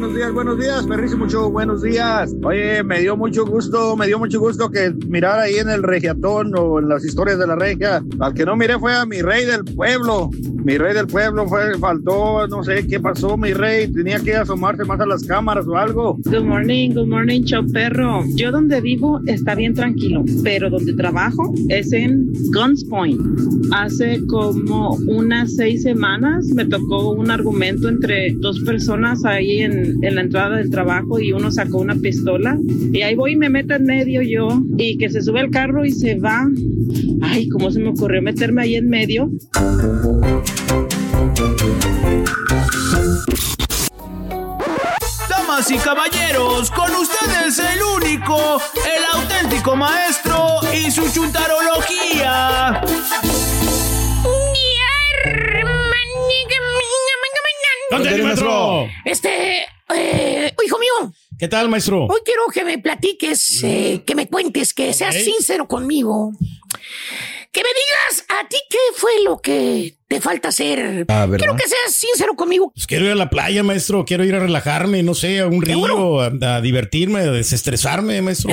Buenos días, buenos días, perrísimo show, buenos días. Oye, me dio mucho gusto, me dio mucho gusto que mirar ahí en el regiatón o en las historias de la regia. Al que no miré fue a mi rey del pueblo. Mi rey del pueblo fue, faltó, no sé qué pasó, mi rey. Tenía que asomarse más a las cámaras o algo. Good morning, good morning, show perro. Yo donde vivo está bien tranquilo, pero donde trabajo es en Guns Point. Hace como unas seis semanas me tocó un argumento entre dos personas ahí en, en la entrada del trabajo y uno sacó una pistola y ahí voy y me meto en medio yo y que se sube el carro y se va. Ay, ¿cómo se me ocurrió meterme ahí en medio? Damas y caballeros, con ustedes el único, el auténtico maestro y su chuntarología. ¿Dónde maestro? Este, eh, hijo mío, ¿Qué tal, maestro? hoy quiero que me platiques, eh, que me cuentes, que seas sincero conmigo. Que me digas a ti qué fue lo que te falta hacer. Ah, quiero que seas sincero conmigo. Pues quiero ir a la playa, maestro. Quiero ir a relajarme, no sé, a un río, a, a divertirme, a desestresarme, maestro.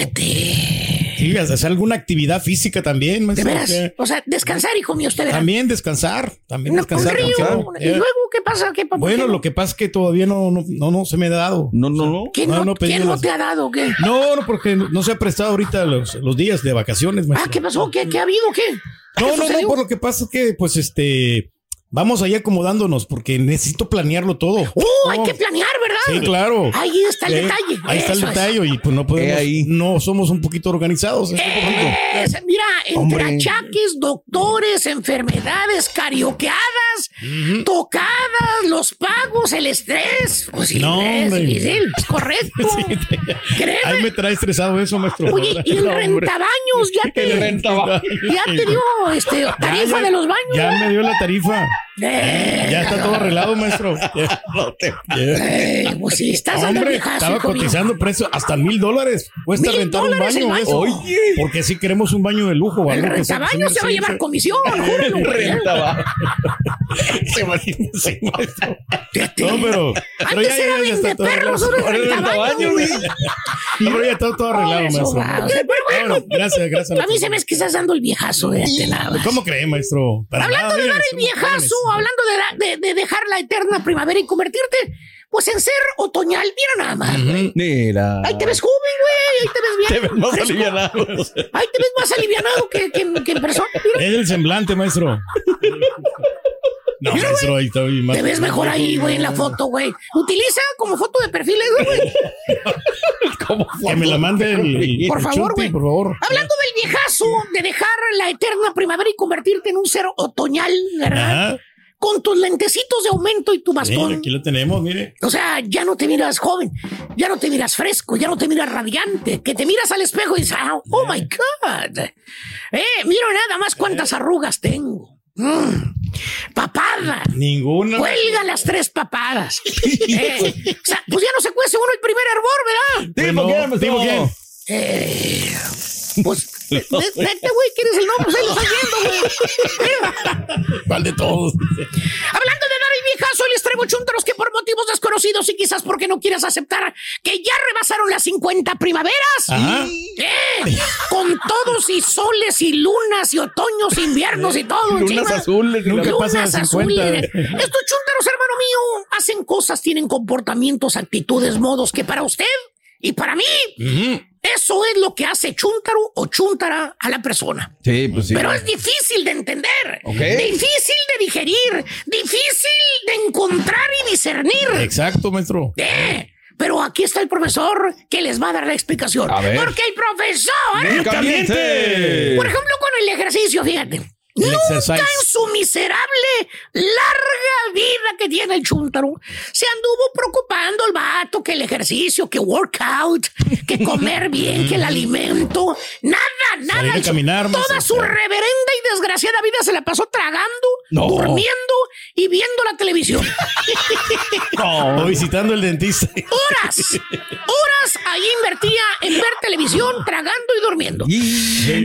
Hacer alguna actividad física también, De maestro. veras. ¿Qué? O sea, descansar, hijo mío, usted verá. También descansar, también No, un descansar. río. cansar. ¿Y luego qué pasa? ¿Qué, Bueno, qué- lo que pasa es que todavía no, no, no, no se me ha dado. No, no, no. ¿Quién no, pedí quién no las- te ha dado? ¿Qué? No, no, porque no se ha prestado ahorita los, los días de vacaciones, Ah, maestro. ¿qué pasó? ¿Qué, qué ha habido? ¿Qué? No, ¿Qué no, no, por lo que pasa es que, pues, este, vamos ahí acomodándonos porque necesito planearlo todo. ¡Oh, hay que planear, verdad! Sí, claro. Ahí está el Eh, detalle. Ahí está el Eso detalle y pues no podemos, no somos un poquito organizados. es un poquito. Es- mira, entre Hombre. achaques, doctores, enfermedades, carioqueadas, tocadas, los pagos, el estrés. Pues sí, No, es, hombre. es- es correcto. Créeme. Ahí me trae estresado eso, maestro. Oye, y el No, rentabaños ya te, El rentabaños. ya te dio este, tarifa ya- de los baños. Ya me dio la tarifa. Eh, Ya está todo arreglado, maestro. Ya. Eh, pues sí, estás Hombre, viejazo, estaba hijo mío. cotizando precio hasta mil dólares. Cuesta ¿Mil rentar un baño. baño? eso. Oye. Porque si queremos un baño de lujo. El rentabaños se va a sí, llevar sí. comisión, júralo, güey. Se va- sí, maestro. No, pero. pero Antes era vende perros, ahora es rentabaños, güey. No, pero ya está todo arreglado, maestro. bueno, gracias, gracias. A mí se me es que estás dando el viejazo de este lado. ¿Cómo cree, maestro? Hablando de dar el viejazo. Hablando de, la- de- de dejar la eterna primavera y convertirte, pues en ser otoñal, mira nada más. güey. Mira. Ahí te ves joven, güey, ahí te ves bien. Te ves más fresco. alivianado. Ahí te ves más alivianado que, que- que en persona. Mira, Es el semblante, maestro. No, Mira, maestro, ahí está bien te ves mejor ahí, güey, en la foto, güey. Utiliza como foto de perfil, eso, güey. Que me la mande el, el- Por el favor, güey. por favor. Hablando del viejazo, de dejar la eterna primavera y convertirte en un ser otoñal, ¿verdad? Ajá. Con tus lentecitos de aumento y tu Sí, bastón. aquí lo tenemos, mire. O sea, ya no te miras joven, ya no te miras fresco, ya no te miras radiante, que te miras al espejo y dices, "Ah, oh my God. Eh, mira nada más cuántas arrugas tengo. Mm, papadas. Ninguna. Cuelga las tres papadas. Eh, o sea, pues ya no se cuece uno el primer hervor, ¿verdad? Tipo, ¿quién? Tipo, ¿quién? Eh, pues, de- este güey, ¿quién es el nombre? Pues ahí lo está viendo, güey. ¿Cuál de todos? Hablando de dar el viejazo, les traigo chuntaros que por motivos desconocidos y quizás porque no quieras aceptar que ya rebasaron las 50 primaveras. Ajá. ¿Eh? Con todos y soles y lunas y otoños, inviernos y todo. Lunas encima. azules. Nunca Lunas pasa de 50. azules. Estos chúntaros, hermano mío, hacen cosas, tienen comportamientos, actitudes, modos que para usted y para mí. Eso es lo que hace chuntaro o chuntara a la persona. Sí, pues sí. Pero es difícil de entender, difícil de digerir, difícil de encontrar y discernir. Exacto, maestro. Eh, Pero aquí está el profesor que les va a dar la explicación. Porque el profesor, por ejemplo, con el ejercicio, fíjate. El Nunca exercise. en su miserable, larga vida que tiene el chuntaro, se anduvo preocupando el vato que el ejercicio, que workout, que comer bien, que el alimento. Nada, nada. El caminar, Toda su reverenda y desgraciada vida se la pasó tragando, No. durmiendo y viendo la televisión. O visitando el dentista. horas, horas ahí invertía en ver televisión, tragando y durmiendo.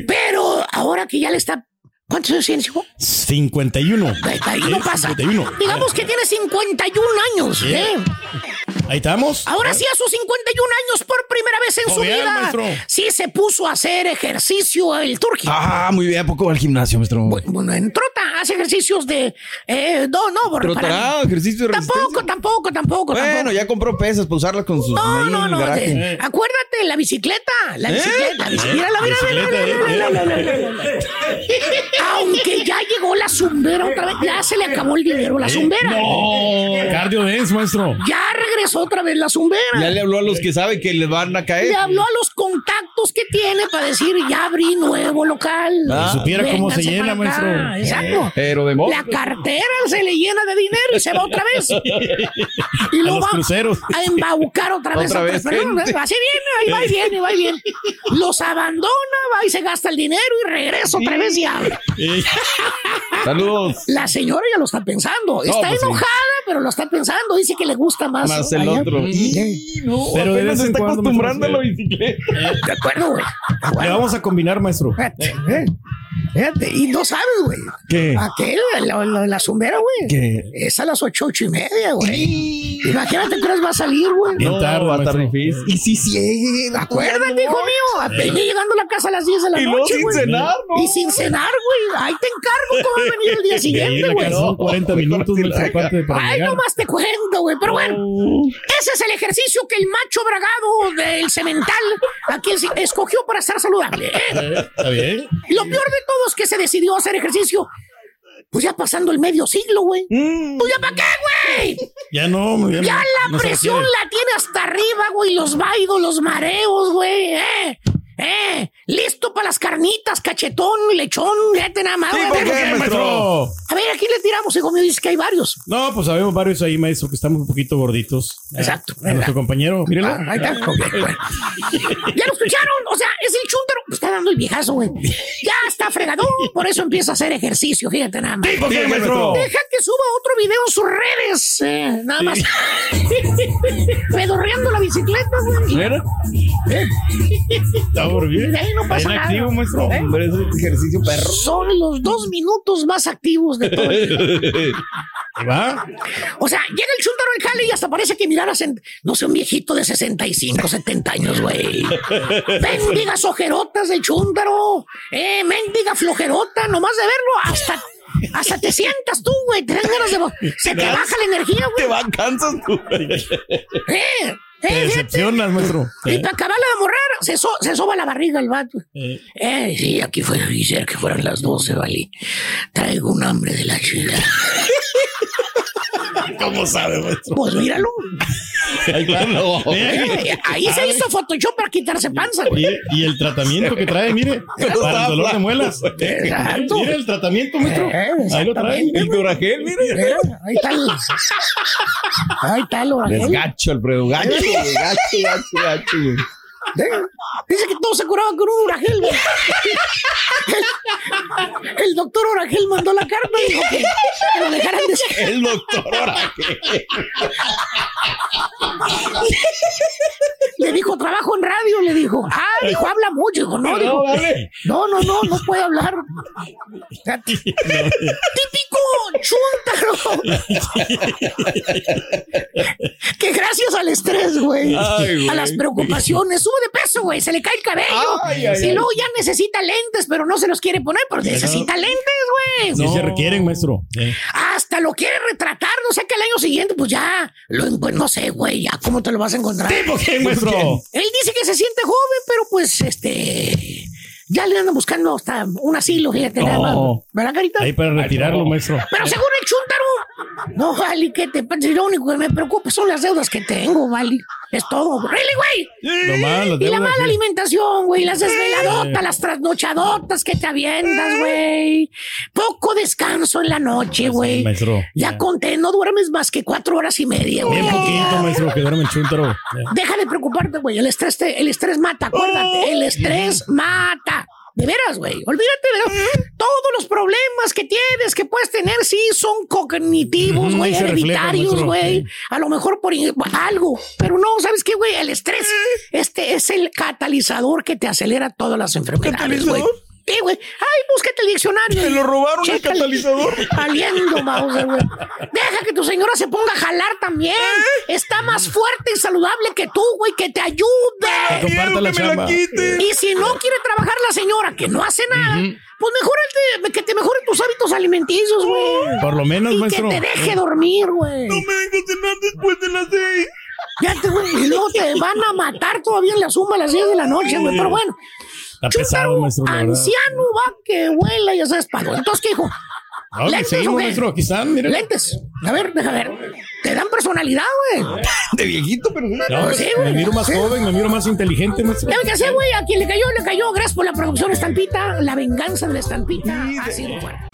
Pero ahora que ya le está. ¿Cuántos años tienes, hijo? 51. Ahí, no pasa. 51. Digamos que tiene 51 años. ¿eh? Ahí estamos. Ahora sí, a sus 51 años, por primera vez en su vida, maestro. sí se puso a hacer ejercicio el turqui. Ah, muy bien. ¿A poco va al gimnasio, maestro? Bueno, en trota, hace ejercicios de. Eh, no, no, por- ¿Trotará? para- ¿Ejercicio de Tampoco, tampoco, tampoco. Bueno, tampoco. ya compró pesas para usarlas con sus No, no, no. de- acuérdate, la bicicleta. La ¿Eh? bicicleta. eh. Aunque ya llegó la zumbera otra vez, ya se le acabó el dinero la zumbera. No. Cardio dance, maestro. Ya otra vez la zumbera. Ya le habló a los que saben que les van a caer. Le habló a los contactos que tiene para decir, ya abrí nuevo local. Ah. Si supiera cómo se llena, maestro. Exacto. Pero de modo. La cartera se le llena de dinero y se va otra vez. Y A lo los va cruceros. a embaucar otra vez. Otra a vez. Así viene, ahí va y viene, va y viene. Los abandona, va y se gasta el dinero y regresa otra vez y abre. Saludos. La señora ya lo está pensando. Está pues sí. enojada, pero lo está pensando. Dice que le gusta más. Más el allá. otro. Sí. No, Pero apenas se está cuando, acostumbrando a la bicicleta. De acuerdo, güey. Le vamos a combinar, maestro. Eh. Fíjate, y no sabes, güey. ¿Qué? Aquel, la, la, la zumbera, güey. ¿Qué? Es a las ocho, ocho y media, güey. Imagínate que horas va a salir, güey. Bien tarde, va a estar difícil. Y si sigue. Acuérdate, hijo mío. Apenas llegando a la casa a las 10 de la Y luego noche, sin cenar, ¿no? Y sin cenar, güey. Ahí te encargo cómo va a venir el día siguiente, güey. son 40 minutos, Ay, llegar. nomás te cuento, güey. Pero bueno, ese es el ejercicio que el macho bragado del cemental aquí escogió para estar saludable. ¿eh? Eh, Está bien. Y lo peor de todo es que se decidió a hacer ejercicio. Pues ya pasando el medio siglo, güey. Pues ya para qué, güey. Ya no, ya, Ya la no presión la tiene hasta arriba, güey. Los vaidos, los mareos, güey. Eh, eh. Listo para las carnitas, cachetón, lechón. Fíjate nada más. Sí, güey. ¿por qué, maestro? Aquí le tiramos, hijo mío. Dice que hay varios. No, pues sabemos varios ahí, maestro, que estamos un poquito gorditos. Exacto. A nuestro compañero, mírenlo. Ah, ahí está. Ok, bueno. ¿Ya lo escucharon? O sea, es el chúntaro. Está dando el viejazo, güey. Ya está fregadón. Por eso empieza a hacer ejercicio. Fíjate nada más. ¿Por qué, Sí, maestro? Deja que suba otro video en sus redes. eh, nada más. Pedorreando la bicicleta, güey. Mira. Estamos bien. De ahí no pasa Bien nada. activo, maestro. ¿Eh? Hombre, es ejercicio perro. Son los dos minutos más activos de todo va. O sea, llega el chúntaro al jale y hasta parece que miraras en, no sé, un viejito de 65, 70 años, güey. Mendigas ojerotas del chúntaro. Eh, mendiga flojerota, nomás de verlo, hasta, hasta te sientas tú, güey. Te dan ganas de... Se te baja la energía, Te güey. van cansas tú. Eh, Te decepcionas, maestro. Y para acabarla de morrer, se, so- se soba la barriga el vato. Eh, Eh, sí, aquí fue, quisiera que fueran las 12, ¿vale? Traigo un hambre de la chica. ¿Cómo sabe, maestro? Pues míralo. Ahí está. Eh, ahí se hizo Photoshop para quitarse panza, güey. Y, y el tratamiento que trae, mire, para el dolor de muelas. Exacto. Mire el tratamiento, maestro. Eh, Ahí lo trae. El Duragel, mire. Mira, ahí está el. Ahí está el orajel. Es gacho, Alfredo. Gacho. Gacho, gacho, gacho, güey. Dice que todo se curaba con un güey. El, el doctor Oragel mandó la carta y dijo que, que lo dejaran de El doctor Oragel. Le dijo, trabajo en radio, le dijo. Ah, dijo, habla mucho. Dijo, no, dijo, no, no, no, no puede hablar. Típico, Chúntaro. que gracias al estrés, güey, a las preocupaciones, sube de peso, güey, se le cae el cabello. Ay, ay, y ay. luego ya necesita lentes, pero no se los quiere poner, pero necesita lentes, güey. Sí se requieren, maestro. Eh. Hasta lo quiere retratar, no sé que el año siguiente, pues ya, lo, pues no sé, güey, ya cómo te lo vas a encontrar. ¿Tipo qué, maestro? Él dice que se siente joven, pero pues este. Ya le andan buscando hasta un asilo, fíjate, nada más. No. ¿Verdad, carita? Ahí para retirarlo, maestro. Pero según el chúntaro. No, Vali, que te lo único que me preocupa son las deudas que tengo, Vali. Es todo. ¡Really, güey! Y la mala sí. alimentación, güey, las desveladotas, las trasnochadotas que te avientas, güey. Poco descanso en la noche, güey. maestro. Ya conté, no duermes más que cuatro horas y media, güey. Bien poquito, maestro, que duerme. Eh. Deja de preocuparte, güey. El estrés, te- el estrés mata, acuérdate. El estrés mata. De veras, güey. Olvídate de todos los problemas que tienes, que puedes tener, sí, son cognitivos, güey, hereditarios, güey. A lo mejor por algo. Pero no, ¿sabes qué, güey? El estrés, este es el catalizador que te acelera todas las enfermedades, güey. Sí, güey. Ay, búscate el diccionario. Me lo robaron el catalizador. Saliendo, Mauser, güey. Deja que tu señora se ponga a jalar también. Está más fuerte y saludable que tú, güey, que te ayude. Comparta la que me la quite. Y si no quiere trabajar la señora, que no hace nada, pues mejor que te mejoren tus hábitos alimenticios, güey. Por lo menos, Y que te deje dormir, güey. No me vengo a cenar después de las seis. Ya te, güey. Y luego te van a matar todavía en la suma a las 10 de la noche, güey. Pero bueno. Está pesado, Chúntaro, maestro, la verdad. anciano va que vuela, ya sabes para dónde. Entonces, ¿qué dijo? No, ¿Lentes seguimos, maestro. Aquí están, miren. Lentes. A ver, deja ver. Te dan personalidad, güey. De viejito, pero. No, Pues sí, güey. me miro más joven, me miro más inteligente, maestro. ¿Qué que hacer, güey? A quien le cayó, le cayó. Gracias por la producción estampita. La venganza de la estampita. Ha sido fuera.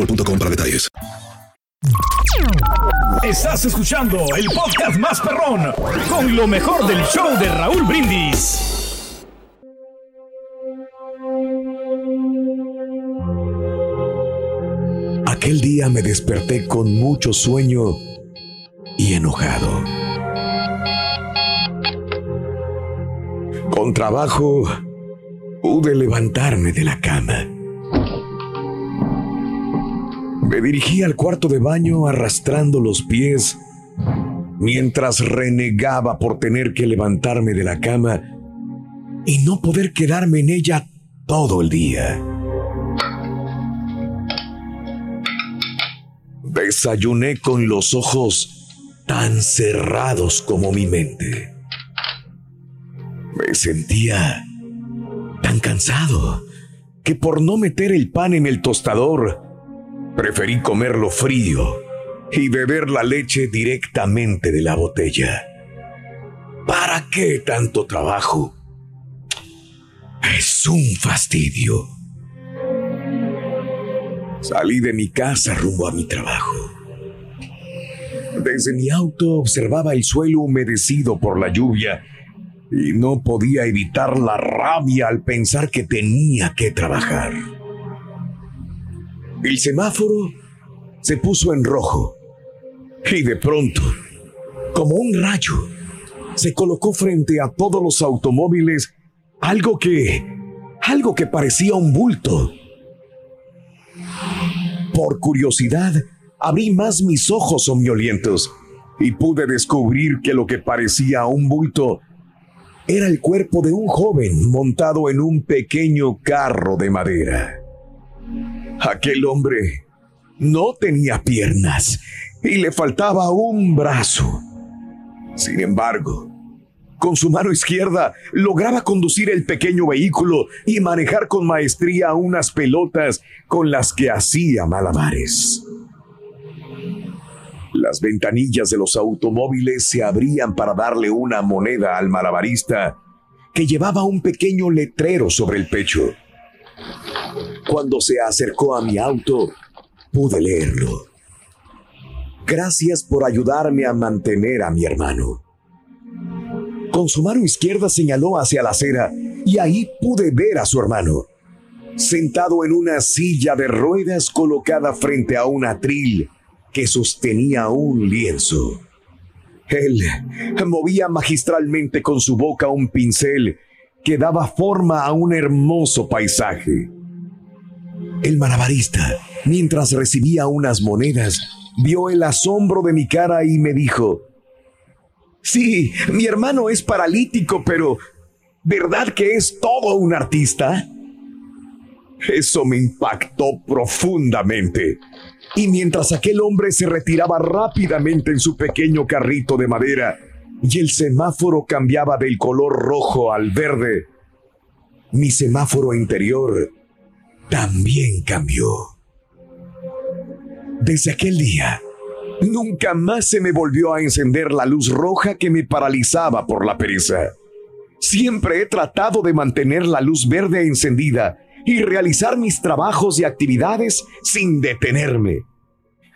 boostmobile.com para detalles. Estás escuchando el podcast más perrón con lo mejor del show de Raúl Brindis. Aquel día me desperté con mucho sueño y enojado. Con trabajo pude levantarme de la cama. Me dirigí al cuarto de baño arrastrando los pies mientras renegaba por tener que levantarme de la cama y no poder quedarme en ella todo el día. Desayuné con los ojos tan cerrados como mi mente. Me sentía tan cansado que por no meter el pan en el tostador, preferí comerlo frío y beber la leche directamente de la botella. ¿Para qué tanto trabajo? Es un fastidio. Salí de mi casa rumbo a mi trabajo. Desde mi auto observaba el suelo humedecido por la lluvia y no podía evitar la rabia al pensar que tenía que trabajar. El semáforo se puso en rojo y de pronto, como un rayo, se colocó frente a todos los automóviles algo que, algo que parecía un bulto. Por curiosidad, abrí más mis ojos soñolientos y pude descubrir que lo que parecía un bulto era el cuerpo de un joven montado en un pequeño carro de madera. Aquel hombre no tenía piernas y le faltaba un brazo. Sin embargo, con su mano izquierda lograba conducir el pequeño vehículo y manejar con maestría unas pelotas con las que hacía malabares. Las ventanillas de los automóviles se abrían para darle una moneda al malabarista que llevaba un pequeño letrero sobre el pecho. Cuando se acercó a mi auto, pude leerlo. Gracias por ayudarme a mantener a mi hermano. Con su mano izquierda señaló hacia la acera y ahí pude ver a su hermano, sentado en una silla de ruedas colocada frente a un atril que sostenía un lienzo. Él movía magistralmente con su boca un pincel que daba forma a un hermoso paisaje. El malabarista, mientras recibía unas monedas, vio el asombro de mi cara y me dijo, Sí, mi hermano es paralítico, pero ¿verdad que es todo un artista? Eso me impactó profundamente. Y mientras aquel hombre se retiraba rápidamente en su pequeño carrito de madera y el semáforo cambiaba del color rojo al verde, mi semáforo interior también cambió. Desde aquel día, nunca más se me volvió a encender la luz roja que me paralizaba por la pereza. Siempre he tratado de mantener la luz verde encendida y realizar mis trabajos y actividades sin detenerme.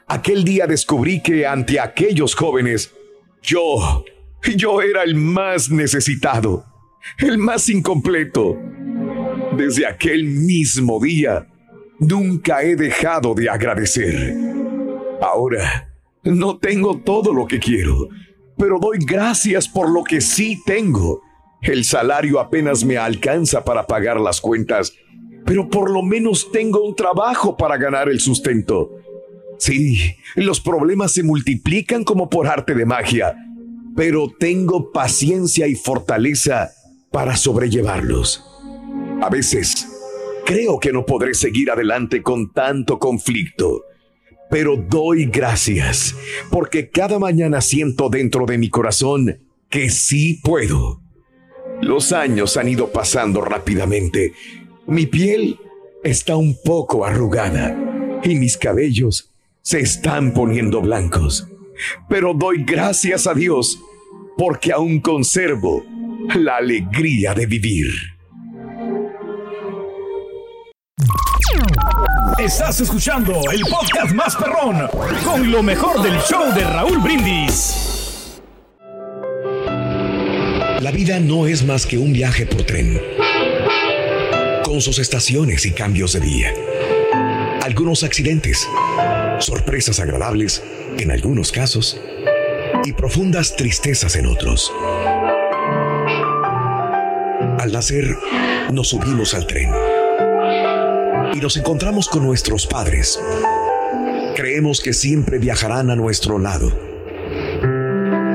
Aquel día descubrí que ante aquellos jóvenes, yo, yo era el más necesitado, el más incompleto. Desde aquel mismo día, nunca he dejado de agradecer. Ahora, no tengo todo lo que quiero, pero doy gracias por lo que sí tengo. El salario apenas me alcanza para pagar las cuentas pero por lo menos tengo un trabajo para ganar el sustento. Sí, los problemas se multiplican como por arte de magia, pero tengo paciencia y fortaleza para sobrellevarlos. A veces, creo que no podré seguir adelante con tanto conflicto, pero doy gracias porque cada mañana siento dentro de mi corazón que sí puedo. Los años han ido pasando rápidamente mi piel está un poco arrugada y mis cabellos se están poniendo blancos. Pero doy gracias a Dios porque aún conservo la alegría de vivir. Estás escuchando el podcast más perrón con lo mejor del show de Raúl Brindis. La vida no es más que un viaje por tren con sus estaciones y cambios de día. Algunos accidentes, sorpresas agradables en algunos casos y profundas tristezas en otros. Al nacer, nos subimos al tren y nos encontramos con nuestros padres. Creemos que siempre viajarán a nuestro lado,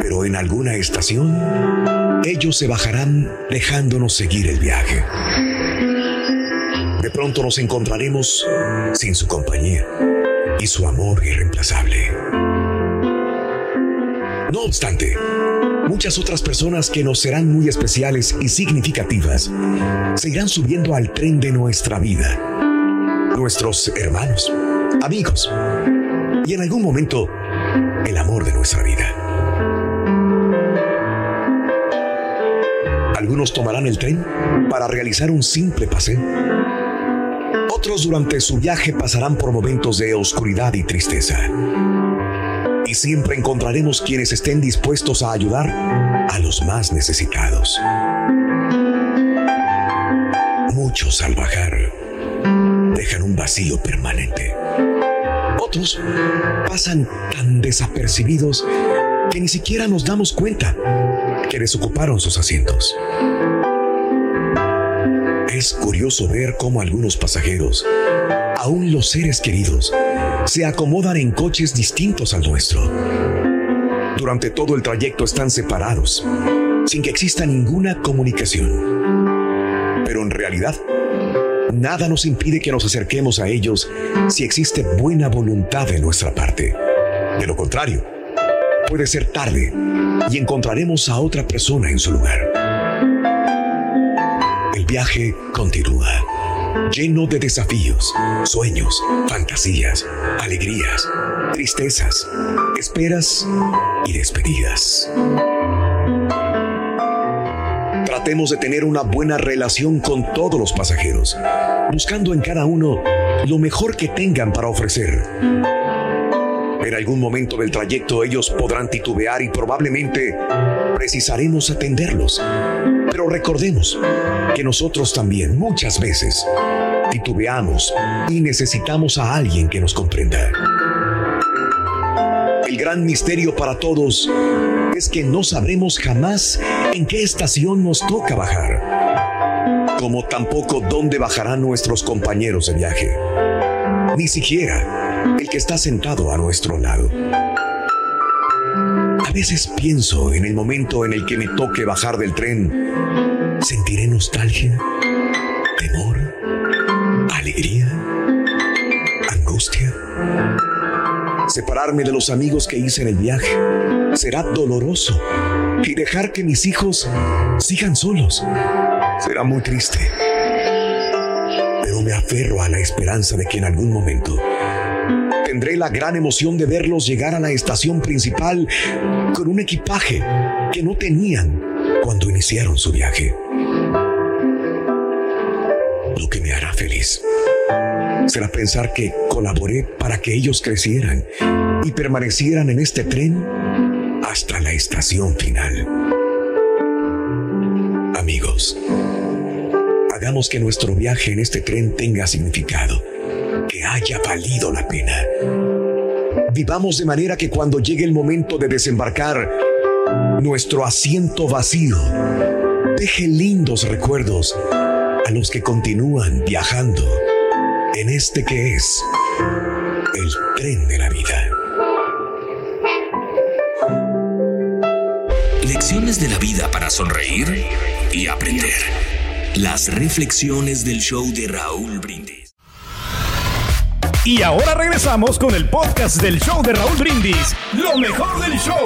pero en alguna estación, ellos se bajarán dejándonos seguir el viaje de pronto nos encontraremos sin su compañía y su amor irreemplazable. No obstante, muchas otras personas que nos serán muy especiales y significativas se irán subiendo al tren de nuestra vida. Nuestros hermanos, amigos y en algún momento el amor de nuestra vida. Algunos tomarán el tren para realizar un simple paseo otros durante su viaje pasarán por momentos de oscuridad y tristeza. Y siempre encontraremos quienes estén dispuestos a ayudar a los más necesitados. Muchos al bajar dejan un vacío permanente. Otros pasan tan desapercibidos que ni siquiera nos damos cuenta que desocuparon sus asientos. Es curioso ver cómo algunos pasajeros, aún los seres queridos, se acomodan en coches distintos al nuestro. Durante todo el trayecto están separados, sin que exista ninguna comunicación. Pero en realidad, nada nos impide que nos acerquemos a ellos si existe buena voluntad de nuestra parte. De lo contrario, puede ser tarde y encontraremos a otra persona en su lugar viaje continúa, lleno de desafíos, sueños, fantasías, alegrías, tristezas, esperas y despedidas. Tratemos de tener una buena relación con todos los pasajeros, buscando en cada uno lo mejor que tengan para ofrecer. En algún momento del trayecto ellos podrán titubear y probablemente precisaremos atenderlos. Pero recordemos que nosotros también muchas veces titubeamos y necesitamos a alguien que nos comprenda. El gran misterio para todos es que no sabremos jamás en qué estación nos toca bajar, como tampoco dónde bajarán nuestros compañeros de viaje, ni siquiera el que está sentado a nuestro lado. A veces pienso en el momento en el que me toque bajar del tren, sentiré nostalgia, temor, alegría, angustia. Separarme de los amigos que hice en el viaje será doloroso y dejar que mis hijos sigan solos será muy triste. Pero me aferro a la esperanza de que en algún momento tendré la gran emoción de verlos llegar a la estación principal con un equipaje que no tenían cuando iniciaron su viaje. Lo que me hará feliz será pensar que colaboré para que ellos crecieran y permanecieran en este tren hasta la estación final. Amigos, que nuestro viaje en este tren tenga significado, que haya valido la pena. Vivamos de manera que cuando llegue el momento de desembarcar, nuestro asiento vacío deje lindos recuerdos a los que continúan viajando en este que es el tren de la vida. Lecciones de la vida para sonreír y aprender. Las reflexiones del show de Raúl Brindis. Y ahora regresamos con el podcast del show de Raúl Brindis. Lo mejor del show.